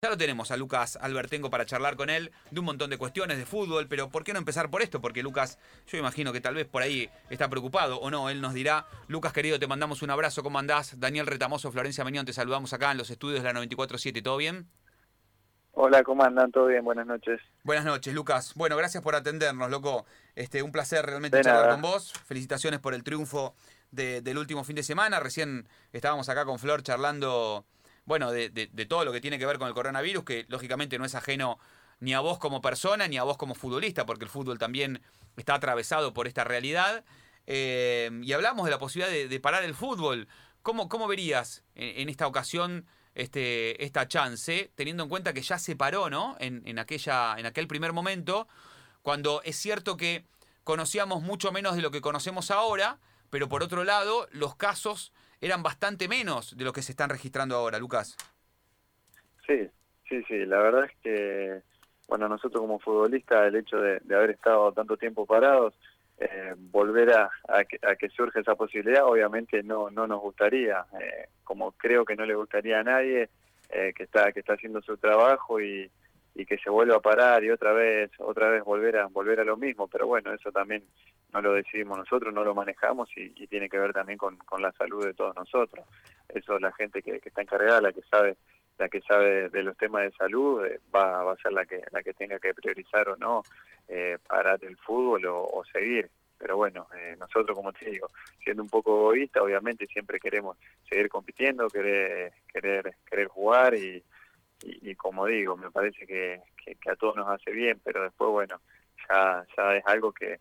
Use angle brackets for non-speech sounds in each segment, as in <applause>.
Ya lo tenemos a Lucas Albertengo para charlar con él de un montón de cuestiones de fútbol, pero ¿por qué no empezar por esto? Porque Lucas, yo imagino que tal vez por ahí está preocupado o no, él nos dirá, Lucas querido, te mandamos un abrazo, ¿cómo andás? Daniel Retamoso, Florencia Meñón, te saludamos acá en los estudios de la 94.7, ¿todo bien? Hola, ¿cómo andan? ¿Todo bien? Buenas noches. Buenas noches, Lucas. Bueno, gracias por atendernos, loco. Este, un placer realmente charlar con vos. Felicitaciones por el triunfo del último fin de semana. Recién estábamos acá con Flor charlando bueno, de, todo lo que tiene que ver con el coronavirus, que lógicamente no es ajeno ni a vos como persona, ni a vos como futbolista, porque el fútbol también está atravesado por esta realidad. Eh, y hablamos de la posibilidad de, parar el fútbol. ¿Cómo, cómo verías en, esta ocasión este, esta chance, teniendo en cuenta que ya se paró, ¿no? En, en, aquella, en aquel primer momento, cuando es cierto que conocíamos mucho menos de lo que conocemos ahora, pero por otro lado, los casos eran bastante menos de lo que se están registrando ahora, Lucas. Sí, sí, sí, la verdad es que, bueno, nosotros como futbolistas, el hecho de, haber estado tanto tiempo parados, eh, volver a, que, surge esa posibilidad, obviamente no, no nos gustaría, eh, como creo que no le gustaría a nadie eh, que está que está haciendo su trabajo y, y que se vuelva a parar y otra vez otra vez volver a volver a lo mismo pero bueno eso también no lo decidimos nosotros no lo manejamos y, tiene que ver también con, con, la salud de todos nosotros. Eso la gente que, está encargada la que sabe la que sabe de los temas de salud eh, va, va a ser la que la que tenga que priorizar o no eh, parar el fútbol o, seguir. Pero bueno, eh, nosotros, como te digo, siendo un poco egoísta, obviamente siempre queremos seguir compitiendo, querer, querer, querer jugar y, y, como digo, me parece que, a todos nos hace bien, pero después, bueno, ya, ya es algo que,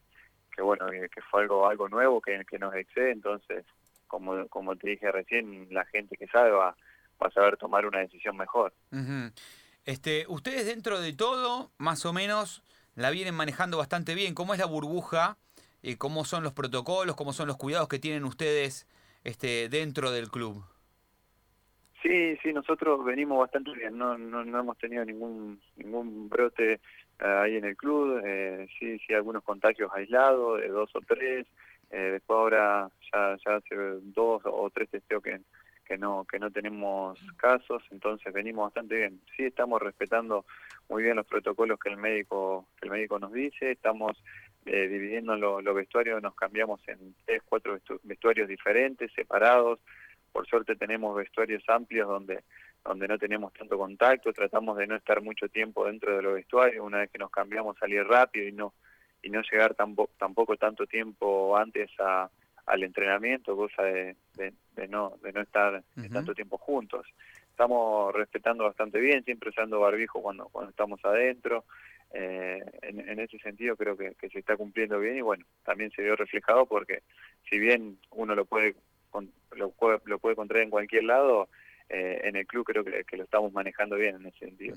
que bueno, que, fue algo algo nuevo, que, que nos excede, entonces, como, como te dije recién, la gente que sabe va, va a saber tomar una decisión mejor. este, ustedes dentro de todo, más o menos, la vienen manejando bastante bien. ¿Cómo es la burbuja? Eh, ¿Cómo son los protocolos? ¿Cómo son los cuidados que tienen ustedes este, dentro del club? Sí, sí, nosotros venimos bastante bien, no, no, no hemos tenido ningún ningún brote eh, ahí en el club, eh, sí, sí, algunos contagios aislados, de dos o tres, eh, después ahora ya, ya hace dos o tres testeos que, que no que no tenemos casos, entonces venimos bastante bien. Sí, estamos respetando muy bien los protocolos que el médico que el médico nos dice, estamos eh, dividiendo los vestuarios, nos cambiamos en tres, cuatro vestuarios diferentes, separados, por suerte tenemos vestuarios amplios donde donde no tenemos tanto contacto, tratamos de no estar mucho tiempo dentro de los vestuarios, una vez que nos cambiamos salir rápido y no y no llegar tampoco, tampoco tanto tiempo antes a, al entrenamiento, cosa de, de, no de no estar tanto tiempo juntos. Estamos respetando bastante bien, siempre usando barbijo cuando cuando estamos adentro. Eh, en, en, ese sentido creo que, que se está cumpliendo bien y bueno, también se vio reflejado porque si bien uno lo puede lo, puede, lo puede encontrar en cualquier lado, eh, en el club creo que, lo estamos manejando bien en ese sentido.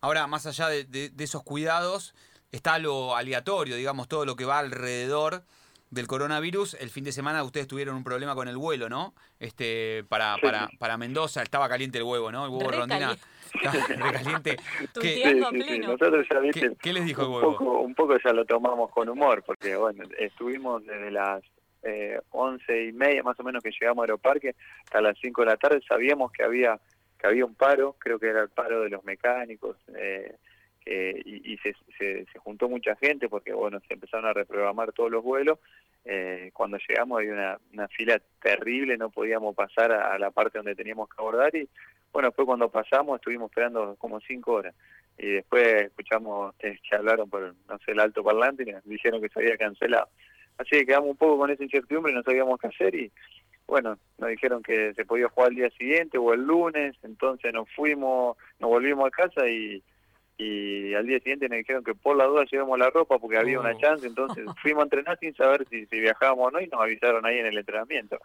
Ahora, más allá de, esos cuidados, está lo aleatorio, digamos, todo lo que va alrededor del coronavirus. El fin de semana ustedes tuvieron un problema con el vuelo, ¿no? Este, para, para, para Mendoza, estaba caliente el huevo, ¿no? El huevo rondina. <laughs> Recaliente. ¿Qué, Nosotros ya, ¿Qué, ¿Qué, les dijo el huevo? Un poco, un poco ya lo tomamos con humor, porque bueno, estuvimos desde las eh, once y media más o menos que llegamos a Aeroparque, hasta las 5 de la tarde sabíamos que había que había un paro, creo que era el paro de los mecánicos, eh, y, se, se, juntó mucha gente porque bueno se empezaron a reprogramar todos los vuelos. Eh, cuando llegamos había una, fila terrible, no podíamos pasar a, la parte donde teníamos que abordar y bueno, después cuando pasamos estuvimos esperando como cinco horas y después escuchamos que hablaron por, no sé, el alto parlante y nos dijeron que se había cancelado. Así que quedamos un poco con esa incertidumbre y no sabíamos qué hacer y bueno, nos dijeron que se podía jugar al día siguiente o el lunes, entonces nos fuimos, nos volvimos a casa y, y al día siguiente nos dijeron que por la duda llevamos la ropa porque había una oh. chance, entonces <laughs> fuimos a entrenar sin saber si, si viajábamos o no y nos avisaron ahí en el entrenamiento.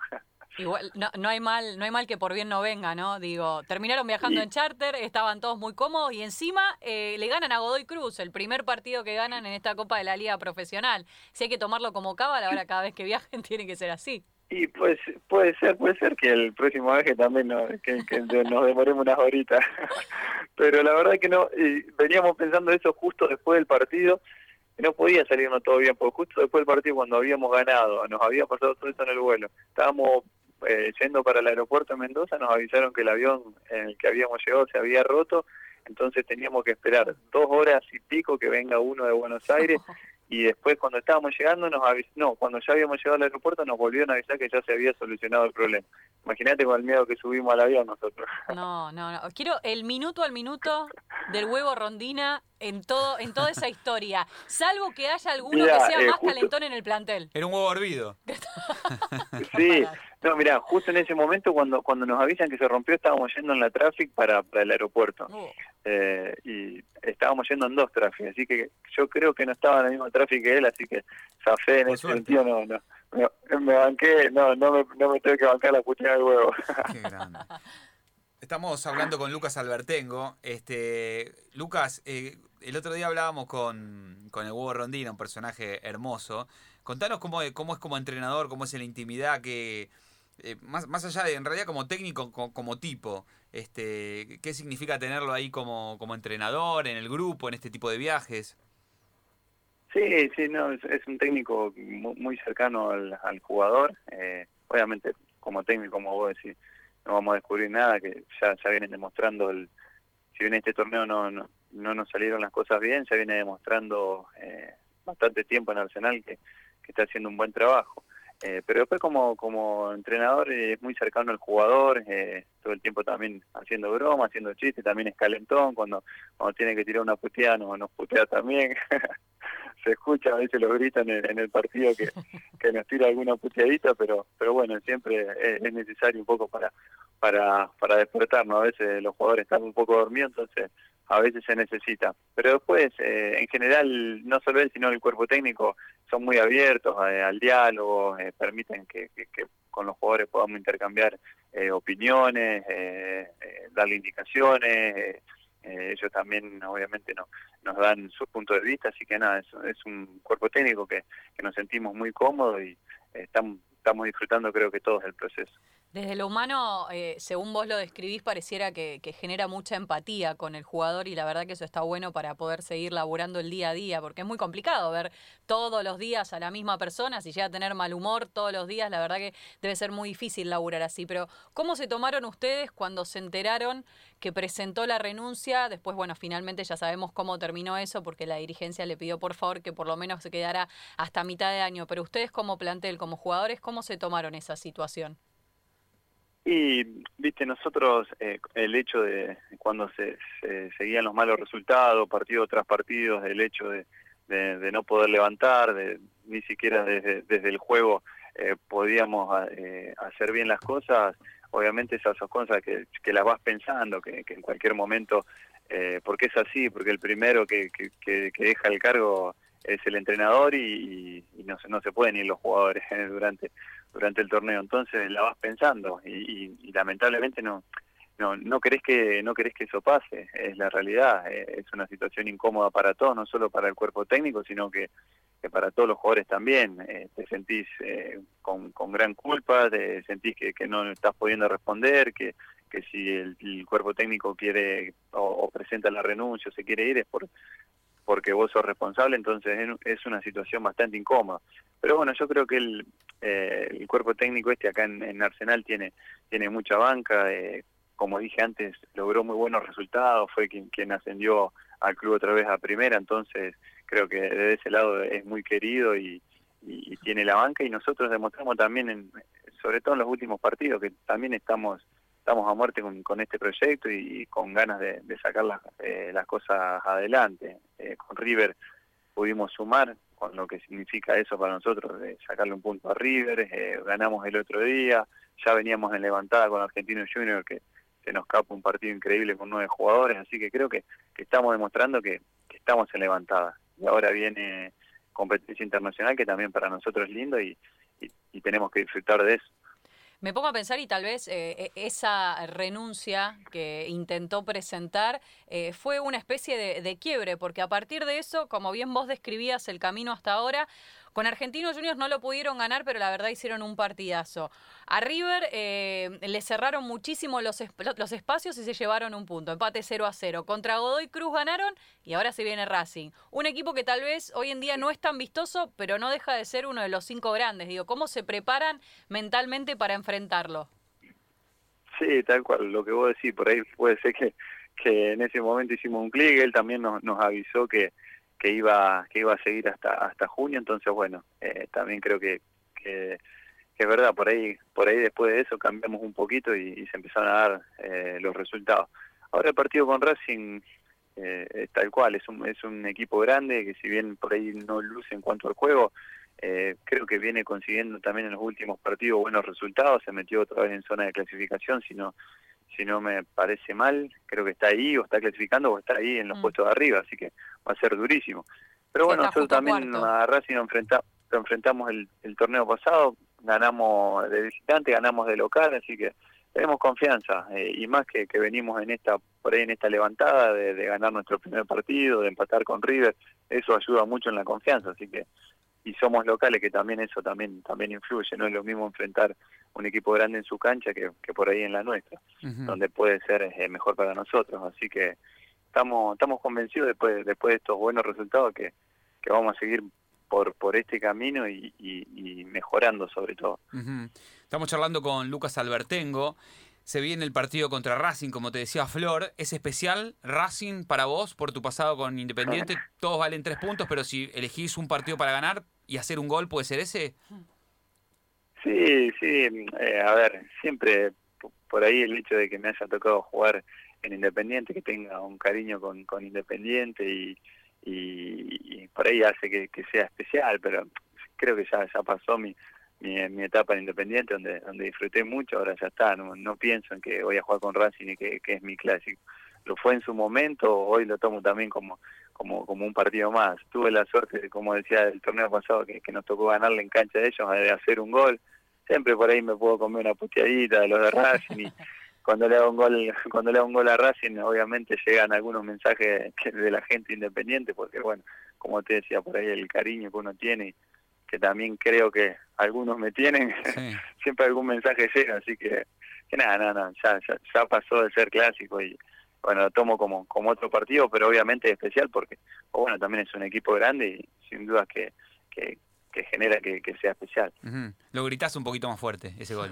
Igual, no, no, hay mal, no hay mal que por bien no venga, ¿no? Digo, terminaron viajando en charter, estaban todos muy cómodos y encima eh, le ganan a Godoy Cruz, el primer partido que ganan en esta Copa de la Liga Profesional. Si hay que tomarlo como cábala, ahora cada vez que viajen <laughs> tiene que ser así. Y pues puede ser, puede ser que el próximo viaje también no, que, nos demoremos unas horitas. <laughs> Pero la verdad que no, veníamos pensando eso justo después del partido no podía salirnos todo bien, porque justo después del partido cuando habíamos ganado, nos había pasado todo eso en el vuelo, estábamos eh, yendo para el aeropuerto de Mendoza, nos avisaron que el avión en el que habíamos llegado se había roto entonces teníamos que esperar dos horas y pico que venga uno de Buenos Aires <laughs> y después cuando estábamos llegando nos avis no, cuando ya habíamos llegado al aeropuerto nos volvieron a avisar que ya se había solucionado el problema. Imagínate con el miedo que subimos al avión nosotros. <laughs> No, no, no. Quiero el minuto al minuto del huevo rondina en todo en toda esa historia, salvo que haya alguno que sea eh, más calentón en el plantel. Era un huevo hervido. <laughs> sí, no, mira, justo en ese momento cuando cuando nos avisan que se rompió estábamos yendo en la tráfico para, para el aeropuerto. Oh. Eh, y estábamos yendo en dos tráficos, así que yo creo que no estaba en el mismo tráfico que él, así que zafé en ese sentido, no, no. Me, banqué, no, no me, no me tengo que bancar la putina del huevo. <laughs> Qué grande. Estamos hablando con Lucas Albertengo. Este, Lucas, eh, el otro día hablábamos con, con el huevo Rondina, un personaje hermoso. Contanos cómo, cómo es como entrenador, cómo es en la intimidad, que eh, más, más allá de, en realidad como técnico, como, tipo, este, ¿qué significa tenerlo ahí como, como entrenador, en el grupo, en este tipo de viajes? Sí, sí, no, es, un técnico muy, cercano al, jugador. Eh, obviamente, como técnico, como vos decís, no vamos a descubrir nada, que ya, ya vienen demostrando, el, si bien este torneo no, no, no nos salieron las cosas bien, ya viene demostrando eh, bastante tiempo en Arsenal que, que está haciendo un buen trabajo. Eh, pero después como, como entrenador es muy cercano al jugador, eh, todo el tiempo también haciendo broma, haciendo chistes, también es calentón, cuando, cuando tiene que tirar una puteada nos, nos putea también. <laughs> Se escucha, a veces lo gritan en, el partido que, <laughs> que nos tira alguna puteadita, pero pero bueno, siempre es, necesario un poco para, para, para despertarnos. A veces los jugadores están un poco dormidos, entonces a veces se necesita. Pero después, eh, en general, no solo él, sino el cuerpo técnico son muy abiertos eh, al diálogo, eh, permiten que, con los jugadores podamos intercambiar opiniones, darle indicaciones. ellos también, obviamente, no, nos dan su punto de vista, así que nada, es, es un cuerpo técnico que, que nos sentimos muy cómodos y estamos, estamos disfrutando, creo que todos, el proceso. Desde lo humano, eh, según vos lo describís, pareciera que, genera mucha empatía con el jugador y la verdad que eso está bueno para poder seguir laburando el día a día, porque es muy complicado ver todos los días a la misma persona, si llega a tener mal humor todos los días, la verdad que debe ser muy difícil laburar así. Pero, ¿cómo se tomaron ustedes cuando se enteraron que presentó la renuncia? Después, bueno, finalmente ya sabemos cómo terminó eso, porque la dirigencia le pidió por favor que por lo menos se quedara hasta mitad de año. Pero ustedes como plantel, como jugadores, ¿cómo se tomaron esa situación? Y, viste, nosotros, eh, el hecho de cuando se, seguían los malos resultados, partido tras partido, el hecho de, de, no poder levantar, de, ni siquiera desde, desde el juego eh, podíamos eh, hacer bien las cosas, obviamente esas son cosas que, que las vas pensando, que, que en cualquier momento, eh, porque es así, porque el primero que, que, deja el cargo es el entrenador y, y, no, no se pueden ir los jugadores durante durante el torneo. Entonces la vas pensando y, lamentablemente no, no no querés que no querés que eso pase. Es la realidad. Eh, es una situación incómoda para todos, no solo para el cuerpo técnico, sino que, para todos los jugadores también. Eh, te sentís eh, con, con, gran culpa, te sentís que, que no estás pudiendo responder, que que si el, cuerpo técnico quiere o, presenta la renuncia o se quiere ir es por porque vos sos responsable, entonces es una situación bastante incómoda. Pero bueno, yo creo que el, eh, el cuerpo técnico este acá en, Arsenal tiene, tiene mucha banca, eh, como dije antes, logró muy buenos resultados, fue quien, quien ascendió al club otra vez a primera, entonces creo que desde ese lado es muy querido y, tiene la banca y nosotros demostramos también, en, sobre todo en los últimos partidos, que también estamos estamos a muerte con, este proyecto y, con ganas de, sacar las, eh, las cosas adelante. Eh, con River pudimos sumar, con lo que significa eso para nosotros, de sacarle un punto a River, eh, ganamos el otro día, ya veníamos en levantada con Argentino Junior, que se nos escapa un partido increíble con nueve jugadores, así que creo que, estamos demostrando que, estamos en levantada. Y ahora viene competencia internacional que también para nosotros es lindo y tenemos que disfrutar de eso. Me pongo a pensar y tal vez eh, e, esa renuncia que intentó presentar eh, fue una especie de, de, quiebre, porque a partir de eso, como bien vos describías el camino hasta ahora, con Argentinos Juniors no lo pudieron ganar, pero la verdad hicieron un partidazo. A River eh, le cerraron muchísimo los, los espacios y se llevaron un punto. Empate 0 a 0. Contra Godoy Cruz ganaron y ahora se viene Racing. Un equipo que tal vez hoy en día no es tan vistoso, pero no deja de ser uno de los cinco grandes. Digo, ¿cómo se preparan mentalmente para enfrentarlo? Sí, tal cual, lo que vos decís, por ahí puede ser que, que en ese momento hicimos un clic, él también nos, nos avisó que, que iba que iba a seguir hasta hasta junio, entonces bueno, eh, también creo que, que, es verdad, por ahí por ahí después de eso cambiamos un poquito y, se empezaron a dar eh, los resultados. Ahora el partido con Racing eh, es tal cual, es un, es un equipo grande que si bien por ahí no luce en cuanto al juego, eh, creo que viene consiguiendo también en los últimos partidos buenos resultados, se metió otra vez en zona de clasificación, si no, si no me parece mal, creo que está ahí o está clasificando o está ahí en los mm. puestos de arriba, así que va a ser durísimo. Pero bueno, nosotros también a Racing lo, enfrentamos el, el torneo pasado, ganamos de visitante, ganamos de local, así que tenemos confianza eh, y más que, que venimos en esta por ahí en esta levantada de, de, ganar nuestro primer partido, de empatar con River, eso ayuda mucho en la confianza, así que y somos locales que también eso también también influye, no es lo mismo enfrentar un equipo grande en su cancha que, que por ahí en la nuestra, donde puede ser eh, mejor para nosotros, así que estamos estamos convencidos después después de estos buenos resultados que, que vamos a seguir por, por este camino y, y, mejorando sobre todo. Estamos charlando con Lucas Albertengo. Se viene el partido contra Racing, como te decía Flor. ¿Es especial Racing para vos por tu pasado con Independiente? Todos valen tres puntos, pero si elegís un partido para ganar y hacer un gol, ¿puede ser ese? Sí, sí. Eh, a ver, siempre por ahí el hecho de que me haya tocado jugar en Independiente, que tenga un cariño con, con Independiente y, por ahí hace que, sea especial, pero creo que ya, ya pasó mi, mi, etapa en Independiente, donde, donde disfruté mucho, ahora ya está, no, pienso en que voy a jugar con Racing y que, es mi clásico. Lo fue en su momento, hoy lo tomo también como, como, como un partido más. Tuve la suerte, como decía el torneo pasado, que, que nos tocó ganarle en cancha de ellos, de hacer un gol. Siempre por ahí me puedo comer una puteadita de los de Racing y <laughs> cuando le hago un gol cuando le hago un gol a Racing obviamente llegan algunos mensajes de la gente independiente porque bueno como te decía por ahí el cariño que uno tiene que también creo que algunos me tienen <laughs> siempre algún mensaje llega así que, que nada nada ya, ya, pasó de ser clásico y bueno lo tomo como como otro partido pero obviamente especial porque bueno también es un equipo grande y sin duda que que, genera que, sea especial lo gritás un poquito más fuerte ese gol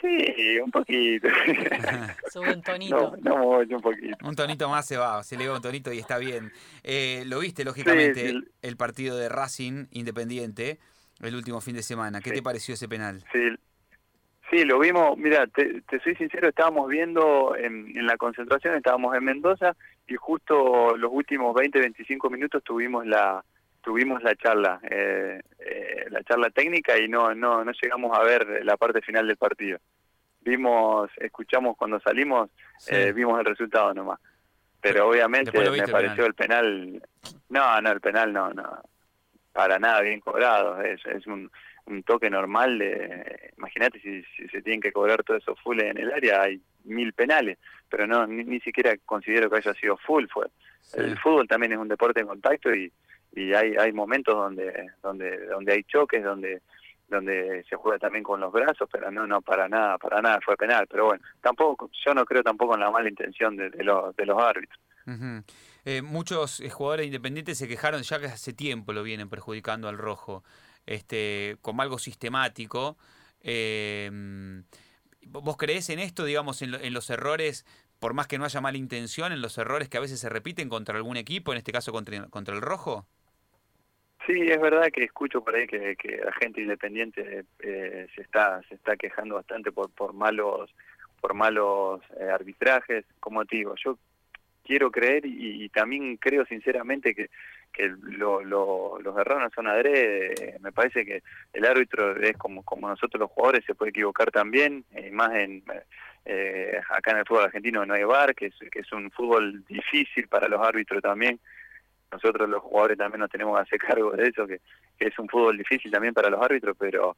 Sí, un poquito. <laughs> Sube un tonito. No, no un poquito. Un tonito más se va, se le va un tonito y está bien. Eh, lo viste, lógicamente, el partido de Racing Independiente el último fin de semana. ¿Qué te pareció ese penal? Sí, sí lo vimos. Mira, te, soy sincero, estábamos viendo en, en, la concentración, estábamos en Mendoza y justo los últimos 20, 25 minutos tuvimos la tuvimos la charla, eh, eh, la charla técnica y no, no, no llegamos a ver la parte final del partido. Vimos, escuchamos cuando salimos, eh, vimos el resultado nomás. Pero obviamente me pareció el penal, no, no, el penal no, no, para nada bien cobrado, es, es un, un toque normal de, imagínate si, si, se tienen que cobrar todo eso full en el área, hay mil penales, pero no, ni, siquiera considero que haya sido full, fue. El fútbol también es un deporte en contacto y, y hay hay momentos donde donde donde hay choques donde donde se juega también con los brazos pero no no para nada para nada fue penal pero bueno tampoco yo no creo tampoco en la mala intención de, los de los árbitros eh, muchos eh, jugadores independientes se quejaron ya que hace tiempo lo vienen perjudicando al rojo este como algo sistemático eh, ¿Vos creés en esto, digamos, en, en los errores por más que no haya mala intención, en los errores que a veces se repiten contra algún equipo, en este caso contra, contra el rojo? Sí, es verdad que escucho por ahí que, que la gente independiente eh, se está se está quejando bastante por por malos por malos eh, arbitrajes. Como te digo, yo quiero creer y, también creo sinceramente que que lo, lo, los errores son adrede. Me parece que el árbitro es como como nosotros los jugadores se puede equivocar también, eh, más en eh, acá en el fútbol argentino no hay bar, que es, que es un fútbol difícil para los árbitros también nosotros los jugadores también nos tenemos que hacer <laughs> cargo de eso, que, es un fútbol difícil también para los árbitros, pero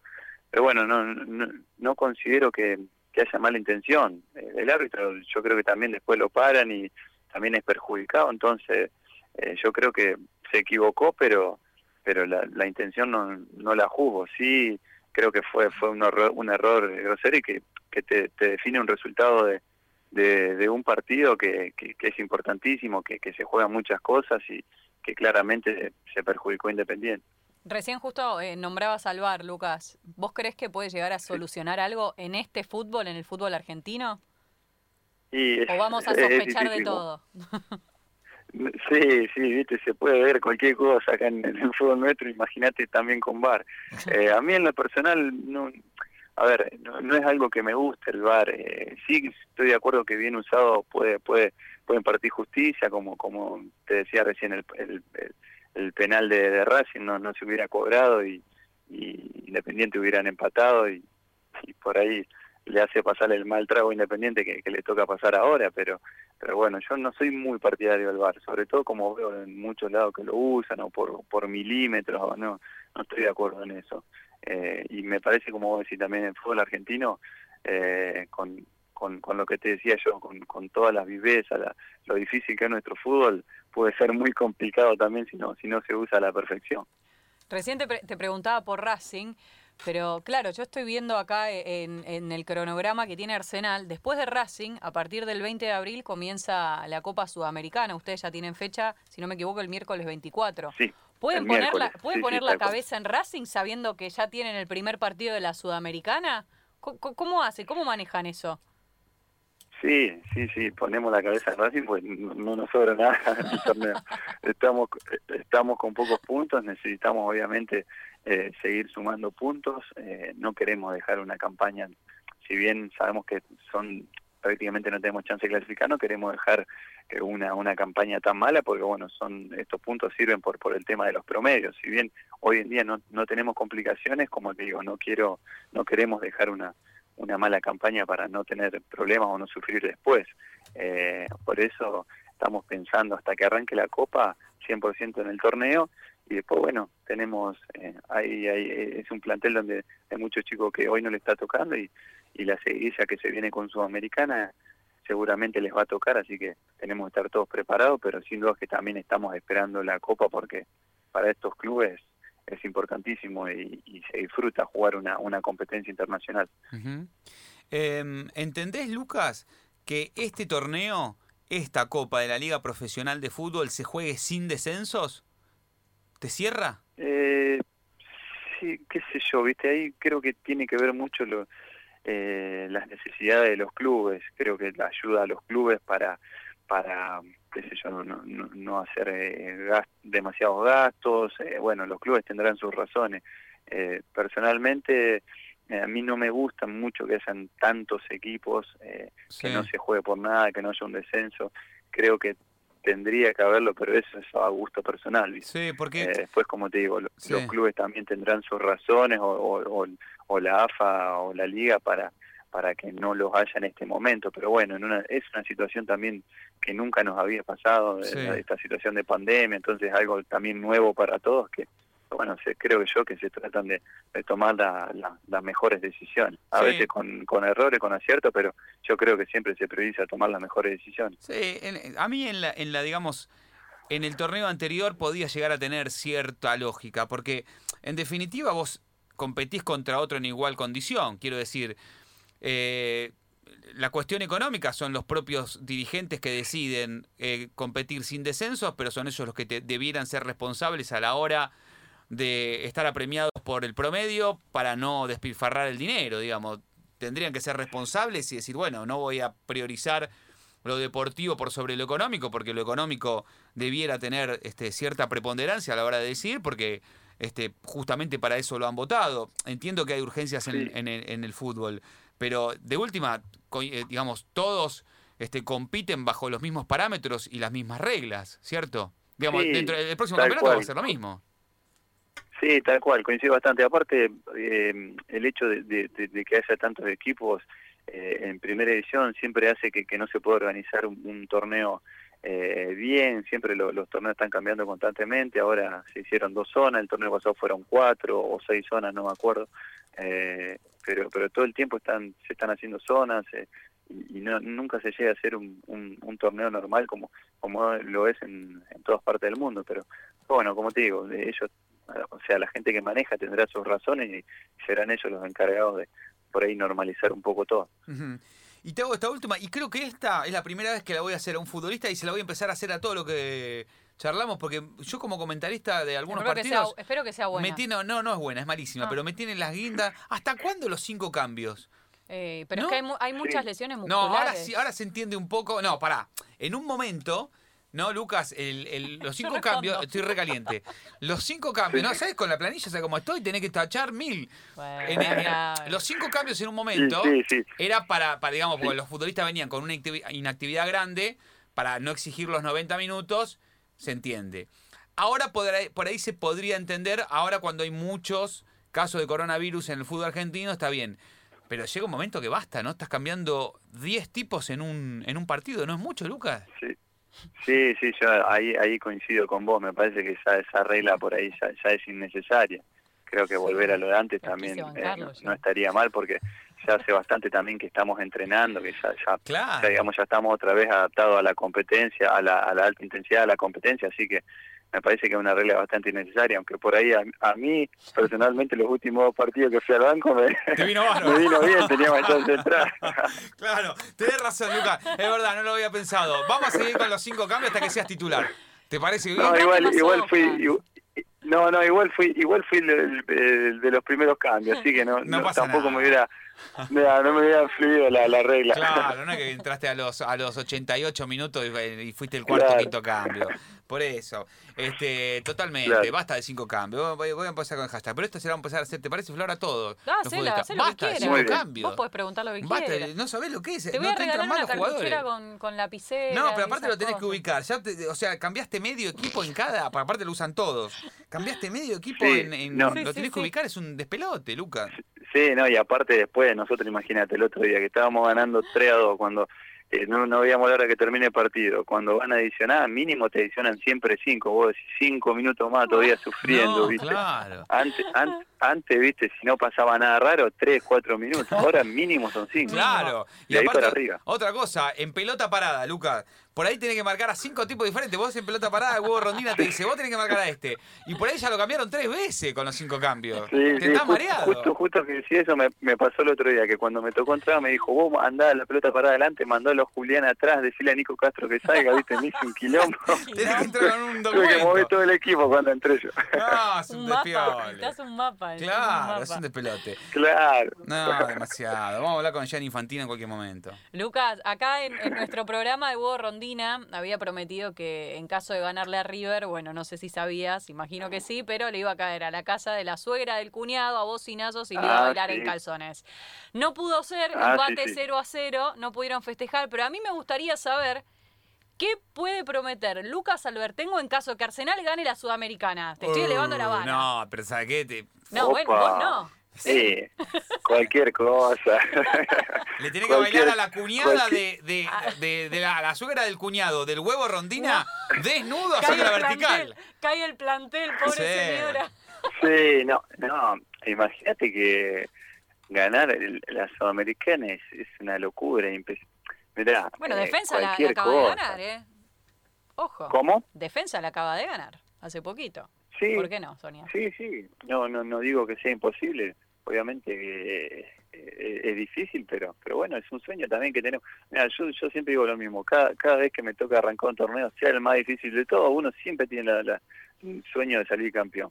pero bueno, no, no, considero que, haya mala intención. Eh, el árbitro yo creo que también después lo paran y también es perjudicado, entonces eh, yo creo que se equivocó, pero pero la, la intención no, no la juzgo. Sí, creo que fue fue un error, un error grosero y que, que te define un resultado de, de, un partido que, que, es importantísimo, que, que se juegan muchas cosas y que claramente se perjudicó Independiente. Recién justo eh, nombraba Salvar, Lucas. ¿Vos crees que puede llegar a solucionar algo en este fútbol, en el fútbol argentino? o vamos a sospechar de todo. <laughs> Sí, sí, viste, se puede ver cualquier cosa acá en, el fútbol nuestro, imagínate también con VAR. <laughs> Eh, a mí en lo personal, no, a ver, no, es algo que me guste el VAR. Eh, sí estoy de acuerdo que bien usado puede puede puede impartir justicia, como como te decía recién el, el, el, penal de, de, Racing no, no se hubiera cobrado y, Independiente hubieran empatado y, por ahí le hace pasar el mal trago Independiente que, que le toca pasar ahora, pero pero bueno, yo no soy muy partidario del bar, sobre todo como veo en muchos lados que lo usan o por, por milímetros, no, no estoy de acuerdo en eso. Eh, y me parece, como vos decís también, en el fútbol argentino, eh, con, con, con, lo que te decía yo, con, con todas las vivezas, lo difícil que es nuestro fútbol, puede ser muy complicado también si no, si no se usa a la perfección. Recién te preguntaba por Racing. Pero claro, yo estoy viendo acá e, en, el cronograma que tiene Arsenal. Después de Racing, a partir del 20 de abril comienza la Copa Sudamericana. Ustedes ya tienen fecha, si no me equivoco, el miércoles 24. Sí. ¿Pueden poner, la, ¿pueden poner la cabeza en Racing sabiendo que ya tienen el primer partido de la Sudamericana? ¿Cómo, cómo hace? ¿Cómo manejan eso? Sí, sí, sí, ponemos la cabeza en Racing, pues no, nos sobra nada en el torneo. Estamos, estamos con pocos puntos, necesitamos obviamente eh, seguir sumando puntos, eh, no queremos dejar una campaña, si bien sabemos que son prácticamente no tenemos chance de clasificar, no queremos dejar eh, una, una campaña tan mala porque bueno, son estos puntos sirven por, por el tema de los promedios. Si bien hoy en día no, no tenemos complicaciones, como te digo, no quiero, no queremos dejar una una mala campaña para no tener problemas o no sufrir después. Eh, por eso estamos pensando hasta que arranque la Copa 100% en el torneo y después, bueno, tenemos, eh, ahí, es un plantel donde hay muchos chicos que hoy no le está tocando y, la seguidilla que se viene con Sudamericana seguramente les va a tocar, así que tenemos que estar todos preparados, pero sin duda que también estamos esperando la Copa porque para estos clubes es importantísimo y, se disfruta jugar una, una competencia internacional. Em, ¿Entendés, Lucas, que este torneo, esta Copa de la Liga Profesional de Fútbol, se juegue sin descensos? ¿Te cierra? Eh, sí, qué sé yo, viste, ahí creo que tiene que ver mucho lo, eh, las necesidades de los clubes, creo que la ayuda a los clubes para para qué sé yo, no, no, no hacer eh, demasiados gastos, eh, bueno, los clubes tendrán sus razones. Eh, personalmente, a mí no me gustan mucho que hayan tantos equipos, que no se juegue por nada, que no haya un descenso. Creo que tendría que haberlo, pero eso es a gusto personal. Sí, porque... después, como te digo, los clubes también tendrán sus razones, o, o, o la AFA o la Liga, para para que no los haya en este momento. Pero bueno, en una, es una situación también que nunca nos había pasado, esta situación de pandemia, entonces algo también nuevo para todos que, bueno, se, creo yo que se tratan de, tomar las mejores decisiones. A veces con, con errores, con aciertos, pero yo creo que siempre se prioriza tomar las mejores decisiones. Sí, a mí en la, en la, digamos, en el torneo anterior podía llegar a tener cierta lógica, porque en definitiva vos competís contra otro en igual condición, quiero decir, eh, la cuestión económica son los propios dirigentes que deciden eh, competir sin descensos, pero son ellos los que debieran ser responsables a la hora de estar apremiados por el promedio para no despilfarrar el dinero, digamos. Tendrían que ser responsables y decir, bueno, no voy a priorizar lo deportivo por sobre lo económico, porque lo económico debiera tener este, cierta preponderancia a la hora de decidir, porque este, justamente para eso lo han votado. Entiendo que hay urgencias en el fútbol, pero de última, eh, digamos, todos este, compiten bajo los mismos parámetros y las mismas reglas, ¿cierto? Digamos, dentro del próximo campeonato va a ser lo mismo. Sí, tal cual, coincido bastante. Aparte, eh, el hecho de, que haya tantos equipos eh, en primera edición siempre hace que, no se pueda organizar un, torneo bien, siempre los torneos están cambiando constantemente, ahora se hicieron dos zonas, el torneo pasado fueron cuatro o seis zonas, no me acuerdo, eh, pero pero todo el tiempo están se están haciendo zonas eh, y, no, nunca se llega a hacer un, un, torneo normal como como lo es en, en todas partes del mundo. Pero bueno como te digo ellos o sea la gente que maneja tendrá sus razones y serán ellos los encargados de por ahí normalizar un poco todo Y te hago esta última, y creo que esta es la primera vez que la voy a hacer a un futbolista y se la voy a empezar a hacer a todo lo que charlamos porque yo como comentarista de algunos partidos... espero que sea buena. Me no, no, es buena, es malísima, pero me tienen las guindas. ¿Hasta cuándo los cinco cambios? Eh, pero es que hay, hay muchas lesiones musculares. No, ahora sí, ahora se entiende un poco. No, pará. En un momento no, Lucas, el, <laughs> los cinco cambios, estoy recaliente. Los cinco cambios, ¿no? ¿Sabes? Con la planilla, o sea, como estoy, tenés que tachar mil. los cinco cambios en un momento era para, para, digamos, porque los futbolistas venían con una inactividad grande, para no exigir los 90 minutos, se entiende. Ahora por ahí, por ahí se podría entender, ahora cuando hay muchos casos de coronavirus en el fútbol argentino, está bien. Pero llega un momento que basta, ¿no? Estás cambiando 10 tipos en un, en un partido, ¿no es mucho, Lucas? Sí. Sí, sí, yo ahí, ahí coincido con vos, me parece que esa, esa regla por ahí ya, es innecesaria. Creo que volver a lo de antes también eh, no, estaría mal porque ya hace bastante también que estamos entrenando, que ya, ya, digamos ya estamos otra vez adaptados a la competencia, a la, a la alta intensidad de la competencia, así que me parece que es una regla bastante innecesaria, aunque por ahí a, mí, personalmente, los últimos partidos que fui al banco me, vino, <laughs> me vino, bien, teníamos chance de entrar. <laughs> claro, tenés razón, Lucas, es verdad, no lo había pensado. Vamos a seguir con los cinco cambios hasta que seas titular. ¿Te parece bien? No, igual, igual fui... no, no, igual fui, igual fui el, de los primeros cambios, así que no, tampoco me hubiera, no me hubiera fluido la, la, regla. Claro, no es que entraste a los a los 88 minutos y, fuiste el cuarto o quinto cambio. Por eso, este, totalmente, basta de cinco cambios. Voy, a empezar con el hashtag, pero esto se va a empezar a hacer, ¿te parece, Flor, a todo? Ah, basta de cinco cambios. Vos podés preguntar lo que basta, No sabés lo que es, te voy no a te entran mal los jugadores. Con, con lapicera. No, pero aparte lo tenés que ubicar. Ya o sea, cambiaste medio equipo en cada, aparte lo usan todos. Cambiaste medio equipo en, lo tenés que ubicar, es un despelote, Lucas. Sí, no, y aparte después, nosotros imagínate el otro día que estábamos ganando 3 a 2 cuando eh, no, no veíamos la hora que termine el partido. Cuando van a adicionar, mínimo te adicionan siempre cinco. Vos decís cinco minutos más todavía sufriendo, ¿viste? Claro. Antes, antes, antes, ¿viste? Si no pasaba nada raro, tres, cuatro minutos. Ahora mínimo son cinco. Claro. Y, ahí para arriba. Otra cosa, en pelota parada, Lucas por ahí tenés que marcar a cinco tipos diferentes. Vos en pelota parada, el huevo rondina te dice, vos tenés que marcar a este. Y por ahí ya lo cambiaron tres veces con los cinco cambios. Sí, te estás mareado. Justo, justo que decía eso me, me, pasó el otro día, que cuando me tocó entrar me dijo, vos andá la pelota parada adelante, mandó a los Julián atrás, decirle a Nico Castro que salga, viste, me hice un quilombo. <laughs> tenés que entrar con un documento. Tuve que mover todo el equipo cuando entré yo. No, <laughs> es un, un mapa, Te un mapa. Claro, es un despelote. Claro. No, demasiado. Vamos a hablar con Gianni Infantino en cualquier momento. Lucas, acá en, en nuestro programa de huevo rondina había prometido que en caso de ganarle a River, bueno, no sé si sabías, imagino que sí, pero le iba a caer a la casa de la suegra del cuñado a bocinazos y le iba a ah, bailar en calzones. No pudo ser, ah, empate 0 a 0, no pudieron festejar, pero a mí me gustaría saber ¿Qué puede prometer Lucas Albertengo en caso de que Arsenal gane la Sudamericana? Te estoy elevando la vara. No, pero ¿sabes qué? Te... No, bueno, vos no. Sí, cualquier cosa. Le tiene que bailar a la cuñada de, de, de, la, la, suegra del cuñado, del huevo rondina, desnudo hacia la vertical. cae el plantel, pobre señora. Sí, no, no, imagínate que ganar la Sudamericana es, una locura. Mirá, bueno, eh, Defensa la, acaba de ganar, ¿eh? Ojo. ¿Cómo? Defensa la acaba de ganar, hace poquito. Sí, ¿Por qué no, Sonia? Sí, sí. No, no, no digo que sea imposible. Obviamente eh, es difícil, pero pero bueno, es un sueño también que tenemos. Mira, yo, yo siempre digo lo mismo. Cada, cada vez que me toca arrancar un torneo, sea el más difícil de todo, uno siempre tiene la, un sueño de salir campeón.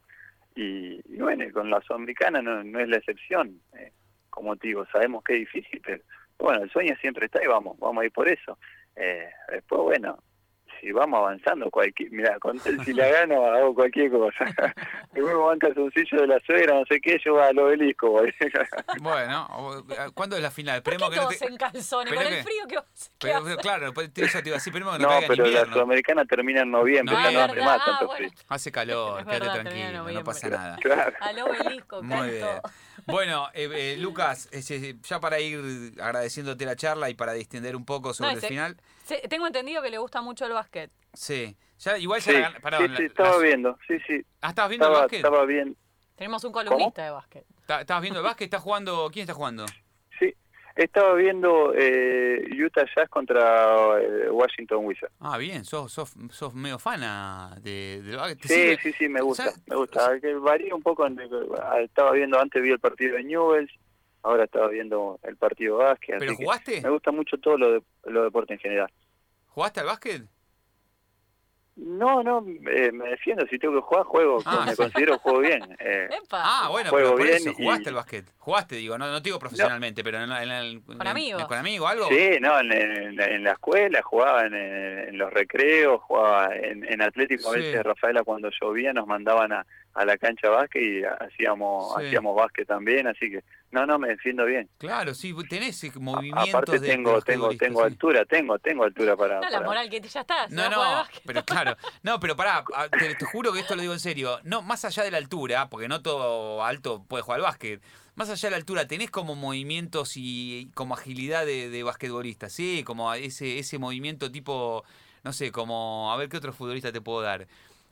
Y, bueno, con la Sudamericana no, no es la excepción. Eh, como te digo, sabemos que es difícil, pero bueno, el sueño siempre está y vamos, vamos a ir por eso. Eh, después, bueno, si vamos avanzando, cualquier, mira, con si la gano hago cualquier cosa. <laughs> Luego van calzoncillo de la suegra, no sé qué, yo voy al obelisco. <laughs> bueno, ¿cuándo es la final? ¿Por qué que todos en calzones? Con el frío que pero, pero, Claro, después te iba a decir, que no, no pero la sudamericana termina en noviembre, no, ya no hace más tanto frío. Hace calor, quédate tranquilo, no pasa nada. Al obelisco, Muy bien. Bueno, eh, eh, Lucas, ya para ir agradeciéndote la charla y para distender un poco sobre el final. Tengo entendido que le gusta mucho el básquet. Sí, ya, igual ya sí, sí, sí, estaba viendo, sí, sí. Ah, ¿estabas viendo el básquet? Estaba bien. Tenemos un columnista de básquet. ¿Estabas viendo el básquet? ¿Está jugando? ¿Quién está jugando? Estaba viendo eh, Utah Jazz contra eh, Washington Wizards. Ah, bien, sos, sos, sos medio fana de, de Sí, sí, sí, me gusta, me gusta. Que varía un poco. Ah, estaba viendo, antes vi el partido de Newells, ahora estaba viendo el partido de básquet. ¿Pero jugaste? Me gusta mucho todo lo de lo deporte en general. ¿Jugaste al básquet? no, no, eh, me defiendo. Si tengo que jugar, juego. Ah, me sí. considero juego bien. <laughs> Eh, Epa. Ah, bueno, Juego pero por bien eso, y- jugaste al básquet. Jugaste, digo, no, no te digo profesionalmente, pero en, la- en el- Con en- amigos. ¿Con amigos algo? Sí, no, en, en- en la escuela jugaba en, en los recreos, jugaba en, en Atlético. A Sí. veces Rafaela cuando llovía nos mandaban a, a la cancha básquet y hacíamos Sí. hacíamos básquet también, así que no, no, me defiendo bien. Claro, sí, tenés eh, A- movimientos Aparte de tengo de tengo tengo sí. altura, tengo tengo altura para, No, la moral que te- ya está. No, a no, pero claro. <laughs> No, pero pará, a- te, te juro que esto lo digo en serio. No, más allá de la altura, porque no todo alto puede jugar al básquet. Más allá de la altura, tenés como movimientos y como agilidad de, de basquetbolista, ¿sí? Como ese, ese movimiento tipo, no sé, como, a ver qué otro futbolista te puedo dar.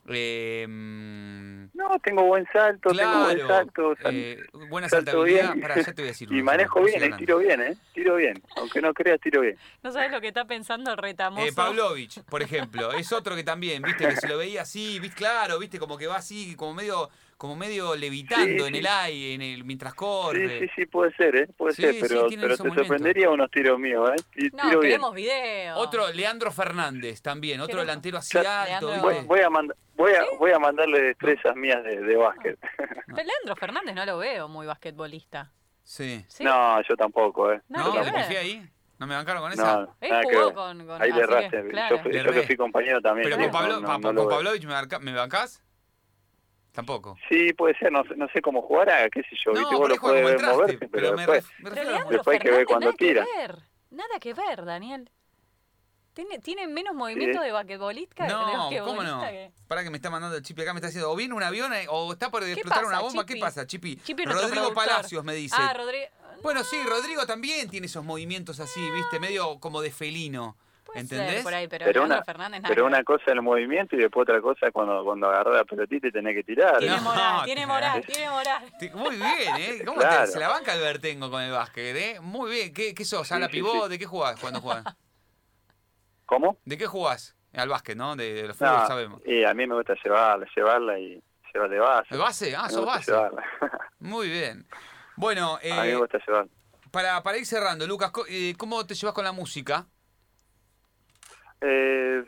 Eh, mm, No, tengo buen salto, tengo buen claro, salto, sal- eh, buena salto saltabilidad. bien. Pará, ya te voy a decir. <laughs> y manejo ¿cómo bien, eh, tiro bien, eh, tiro bien, aunque no creas, tiro bien. No sabes lo que está pensando el retamoso. Eh, Pavlovich, por ejemplo, es otro que también, viste, que se lo veía así, viste, claro, viste, como que va así, como medio, como medio levitando Sí, en sí. el aire, en el, mientras Sí, corre. sí, sí, puede ser, ¿eh? Puede Sí, ser, sí, pero, pero te sorprendería unos tiros míos, ¿eh? No, tiro bien. queremos video. Otro, Leandro Fernández, también, otro delantero así Ya- alto. Voy, voy a mand- voy a voy a mandarle destrezas mías de, de básquet. <laughs> Pero Leandro Fernández no lo veo muy basquetbolista. Sí. ¿Sí? No, yo tampoco, ¿eh? ¿No? que ¿Te ver. pifié ahí? ¿No me bancaron con esa? No, Él jugó ver. con, con Ahí le erraste. claro. Yo, yo que fui compañero también. Pero no, con, Pablo, no, no, pa- no con me, banca- ¿me bancás? Tampoco. Sí, puede ser, no, sé- no sé cómo jugará, qué sé yo, No, viste, vos lo moverte, pero después, ref- me Pero refiero a Leandro Después hay que ver cuando nada tira. que ver. Nada que ver, Daniel. Tiene, tiene menos movimiento Sí. de basquetbolista de No, basquetbolista ¿cómo no? que- Para que me está mandando el Chipi acá, me está diciendo, o viene un avión eh, o está por explotar pasa, una bomba. ¿Qué pasa, Chipi? Chipi Rodrigo. Palacios me dice. Ah, Rodrigo. Bueno, sí, Rodrigo también tiene esos movimientos así, ¿viste? Medio como de felino. Puede ¿Entendés? ser por ahí, pero, una- Fernández nada pero una cosa es el movimiento y después otra cosa es cuando, cuando agarrás la pelotita y tenés que tirar. Tiene No, moral, tiene moral, tiene moral. Muy bien, ¿eh? ¿Cómo Claro. te, se la banca el Bertengo con el básquet, eh? Muy bien. ¿Qué, qué sos? ¿A la Sí, pivot? sí. ¿De qué jugás cuando jugás? ¿Cómo? ¿De qué jugás? Al básquet, ¿no? De, de los fútbol No, sabemos. y a mí me gusta llevarla, llevarla y llevarle base. ¿El base? Ah, Me sos base. llevarla. <laughs> Muy bien. Bueno, a mí me eh, gusta llevarla. para, para ir cerrando, Lucas, eh, ¿cómo te llevas con la música? Eh,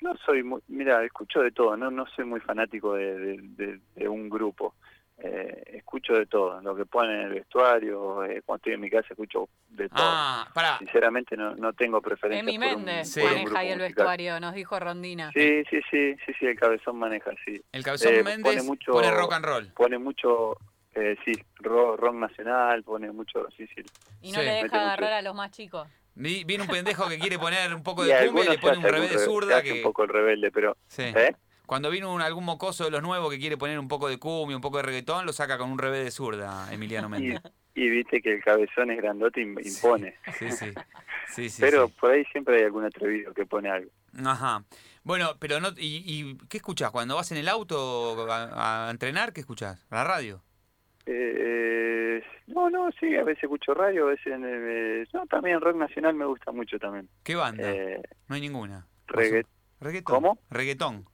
no soy muy, mira, escucho de todo, no no soy muy fanático de, de- de- de un grupo. Eh, escucho de todo, lo que ponen en el vestuario, eh, cuando estoy en mi casa escucho de todo. Ah. Sinceramente no, no tengo preferencia Emi Méndez Sí. maneja ahí el musical. vestuario, nos dijo Rondina. Sí, sí, sí, sí, sí, el cabezón maneja, sí. El Cabezón Eh, Méndez pone mucho- pone rock and roll. Pone mucho, eh, sí, rock, rock nacional, pone mucho, sí, sí. Y no Sí. le deja mucho. agarrar a los más chicos. Vi- Viene un pendejo que quiere poner un poco de cumbia y le pone un hace revés de algún re- se zurda que... un poco el rebelde, pero... Sí. ¿Eh? Cuando vino un- algún mocoso de los nuevos que quiere poner un poco de cumbia, un poco de reggaetón, lo saca con un revés de zurda, Emiliano Méndez. y viste que el cabezón es grandote y impone. Sí, sí. Sí, sí, pero por ahí siempre hay algún atrevido que pone algo. Ajá. Bueno, pero no... ¿Y, y qué escuchás? Cuando vas en el auto a, a entrenar, qué escuchás? ¿La radio? Eh, no, no, sí, a veces escucho radio, a veces... eh, no, también rock nacional me gusta mucho también. ¿Qué banda? Eh, No hay ninguna. regga- ¿Reggaetón? ¿Cómo? Reggaetón.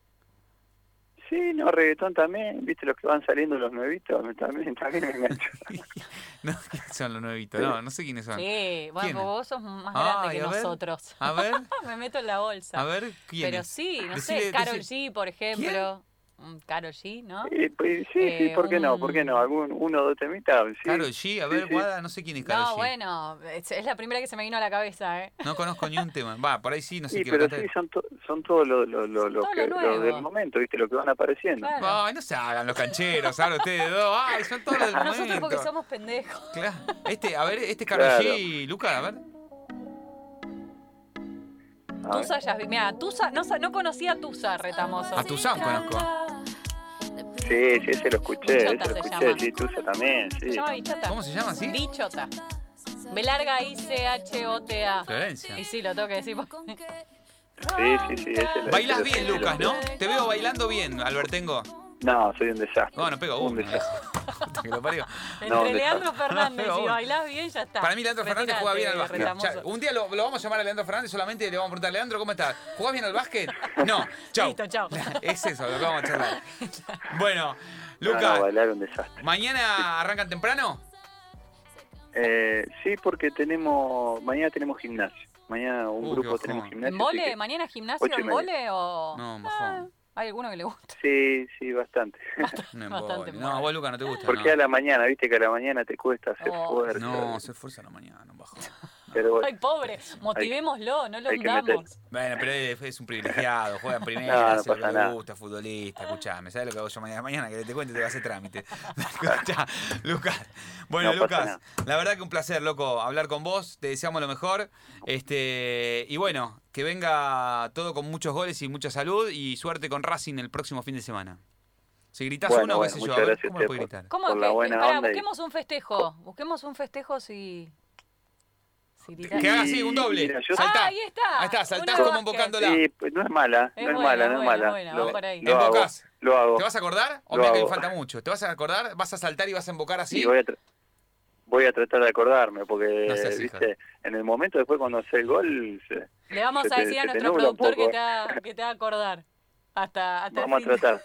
Sí, no, reggaetón también, viste los que van saliendo los nuevitos, <laughs> también, también me engancho. <laughs> no, ¿quiénes son los nuevitos? No, no sé quiénes son. Sí, bueno, vos sos más grande que a ver. nosotros. A ver, <laughs> Me meto en la bolsa. a ver, ¿quién Pero es? sí, no Decile- sé, Carol G, por ejemplo. Mm, Carol G, ¿no? Y, pues, sí, sí, Eh, ¿por qué no? un- ¿Por qué no? ¿Algún uno o dos temitas? Sí. Karol G, a ver, sí. Guada, no sé quién es Karol No, G. bueno, es, es la primera que se me vino a la cabeza, ¿eh? No conozco ni un tema. Va, por ahí sí, no sé Sí, qué pero sí, son, to- son todos los lo, lo, lo Todo que- lo los nuevo. del momento, ¿viste? Lo que van apareciendo. Claro. Ay, no se hagan los cancheros, ahora ustedes dos. Ay, son todos los del Nosotros momento. porque somos pendejos. Claro. Este, a ver, este Karol Claro. G, Luca, a ver. Tusa ya, mira, Tusa, no, sa- no conocía a Tusa, retamoso. A Tuzán conozco. Sí, sí, ese lo escuché, ese Bichota lo se escuché, llama. sí, Tusa también, Se sí. Bichota. ¿Cómo se llama así? Bichota. B larga I C H O T A. Florencia. Y sí, lo tengo que decir. <laughs> Sí, sí, sí, ese lo- Bailás ese lo- bien, Lucas, ¿no? Te veo bailando bien, Albertengo. No, soy un desastre. No, no pego un uno. desastre. <laughs> Que lo parió. Entre No, ¿dónde Leandro? <laughs> Fernández No, y bailás bien, ya está. Para mí, Leandro Fernández juega bien al básquet. un día lo, lo vamos a llamar a Leandro Fernández solamente y le vamos a preguntar, Leandro, ¿cómo estás? ¿Jugás bien al básquet? No, <laughs> chau. Listo, chau. Es eso lo que vamos a charlar. Bueno, No, Lucas, no, bailar un desastre. ¿mañana arrancan temprano? Eh, sí, porque tenemos, mañana tenemos gimnasio. Mañana un Uh, grupo tenemos ¿En gimnasio. así vole? ¿Mañana gimnasio en vole o...? No, Ah, mojón. ¿Hay alguno que le gusta? Sí, sí, bastante. <laughs> Bastante embole. No, vos, Luca, no te gusta. Porque no. a la mañana, viste que a la mañana te cuesta hacer Oh. fuerza. No, se esfuerza a la mañana, bajo. <laughs> Pero bueno, Ay, pobre, motivémoslo, no lo hundamos. Bueno, pero es, es un privilegiado, juega en No, <laughs> primera, no lo nada. gusta, futbolista, escuchame, ¿sabes lo que hago yo mañana? Mañana que te cuente te voy a hacer trámite. <laughs> Lucas. Bueno, No Lucas, nada. la verdad que un placer, loco, hablar con vos, te deseamos lo mejor. Este, y bueno, que venga todo con muchos goles y mucha salud y suerte con Racing el próximo fin de semana. Si gritás Bueno, uno, bueno, qué sé yo, a ver, ¿cómo a lo por- gritar? ¿Cómo Por la que- buena pará, onda y- busquemos un festejo. Busquemos un festejo si. Que haga así, un doble. Mira, yo- Saltá. Ah, ahí está. Ahí está, saltás como básquet. invocándola. sí, pues no es mala, Es no es buena, mala, no es buena, mala. buena, lo, vamos por ahí. lo hago, lo hago. ¿Te vas a acordar? ¿O Lo mira que hago. falta mucho? ¿Te vas a acordar? ¿Vas a saltar y vas a invocar así? Sí, voy a, tra- voy a tratar de acordarme, porque, No seas hija. viste, en el momento después cuando hace el gol, se- Le vamos Se a te- decir a se te nuestro nubla un productor que poco. te, haga, que te haga acordar. Hasta, hasta el vamos a fin tratar.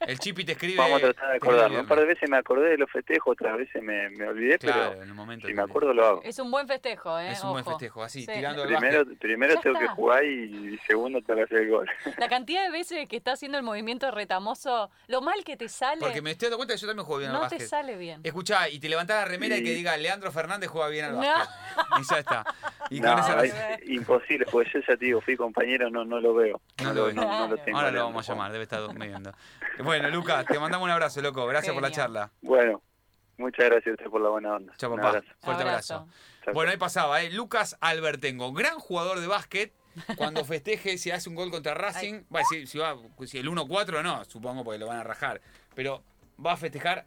El Chipi te escribe. Vamos a tratar de te acordarme. el Un par de veces me acordé de los festejos, otras veces me, me olvidé, Claro, pero en el momento. si me te- acuerdo lo hago. Es un buen festejo, ¿eh? Es un buen festejo, así, Sí. tirando el Primero, básquet. primero Ya tengo que jugar y segundo tengo que hacer el gol. <laughs> La cantidad de veces que está haciendo el movimiento retamoso, lo mal que te sale, Porque me estoy dando cuenta que yo también juego bien al no te básquet. sale bien. Escuchá, y te levantás la remera y que diga Leandro Fernández juega bien al No. básquet. Y ya está. Y No, con esa es imposible, porque yo ya te digo, fui compañero, no, no lo veo. No No, lo no, no tengo. Ahora lo vamos a llamar, debe estar durmiendo. <laughs> Bueno, Lucas, te mandamos un abrazo, loco. Gracias por la charla. Bueno, muchas gracias a usted por la buena onda. Chao, Un papá. abrazo. Fuerte abrazo. Bueno, ahí pasaba, ¿eh? Lucas Albertengo, gran jugador de básquet. Cuando <laughs> festeje, si hace un gol contra Racing, bueno, si, si va, si el 1-4 no, supongo porque lo van a rajar. Pero va a festejar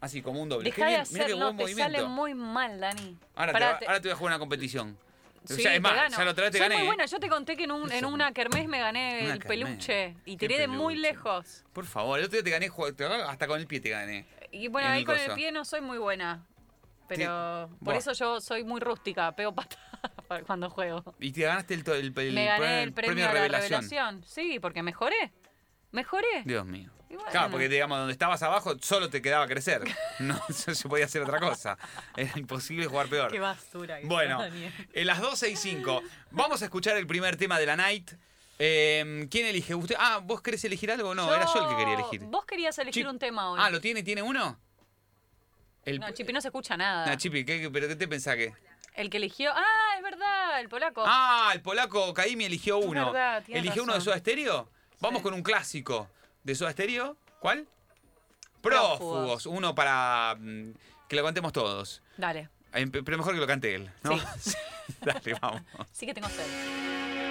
así como un doble. Qué Deja de bien, mirá qué hacer, no, buen te movimiento. sale muy mal, Dani. Ahora, va- te- ahora te voy a jugar una competición. Sí, es más, ya la otra vez te Soy gané. muy ¿eh? buena. Yo te conté que en, un, en una kermés me gané Una el kermés. peluche y ¿Qué tiré de muy peluche? lejos. Por favor, el otro día te gané, jue- te- hasta con el pie te gané. Y bueno, En ahí el con coso. el pie no soy muy buena. Pero por Buah. eso yo soy muy rústica, pego pata <laughs> cuando juego. Y te ganaste el, to- el, el me gané el premio, a la revelación. Sí, porque mejoré. Mejoré. Dios mío. Bueno. Claro, porque digamos, donde estabas abajo solo te quedaba crecer. No <laughs> no se podía hacer otra cosa. Era imposible jugar peor. Qué basura. que Bueno, en las 12 y 5. Vamos a escuchar el primer tema de la night. Eh, ¿Quién elige? ¿Usted? Ah, ¿vos querés elegir algo? No, era yo el que quería elegir. Vos querías elegir Chip- un tema hoy. Ah, ¿lo tiene? ¿Tiene uno? El, No, Chipi, no se escucha nada. Nah, Chipi, ¿qué- qué- ¿pero qué te pensás que? El que eligió. Ah, es verdad, el polaco. Ah, el polaco Caimi eligió Es uno. verdad, ¿Eligió uno de. Soda Stereo? Vamos Sí. con un clásico de Soda Stereo. ¿Cuál? Prófugos. Prófugos. Uno para mm, que lo cantemos todos. Dale. Pero mejor que lo cante él, ¿no? <laughs> Dale, vamos. Sí que tengo sed.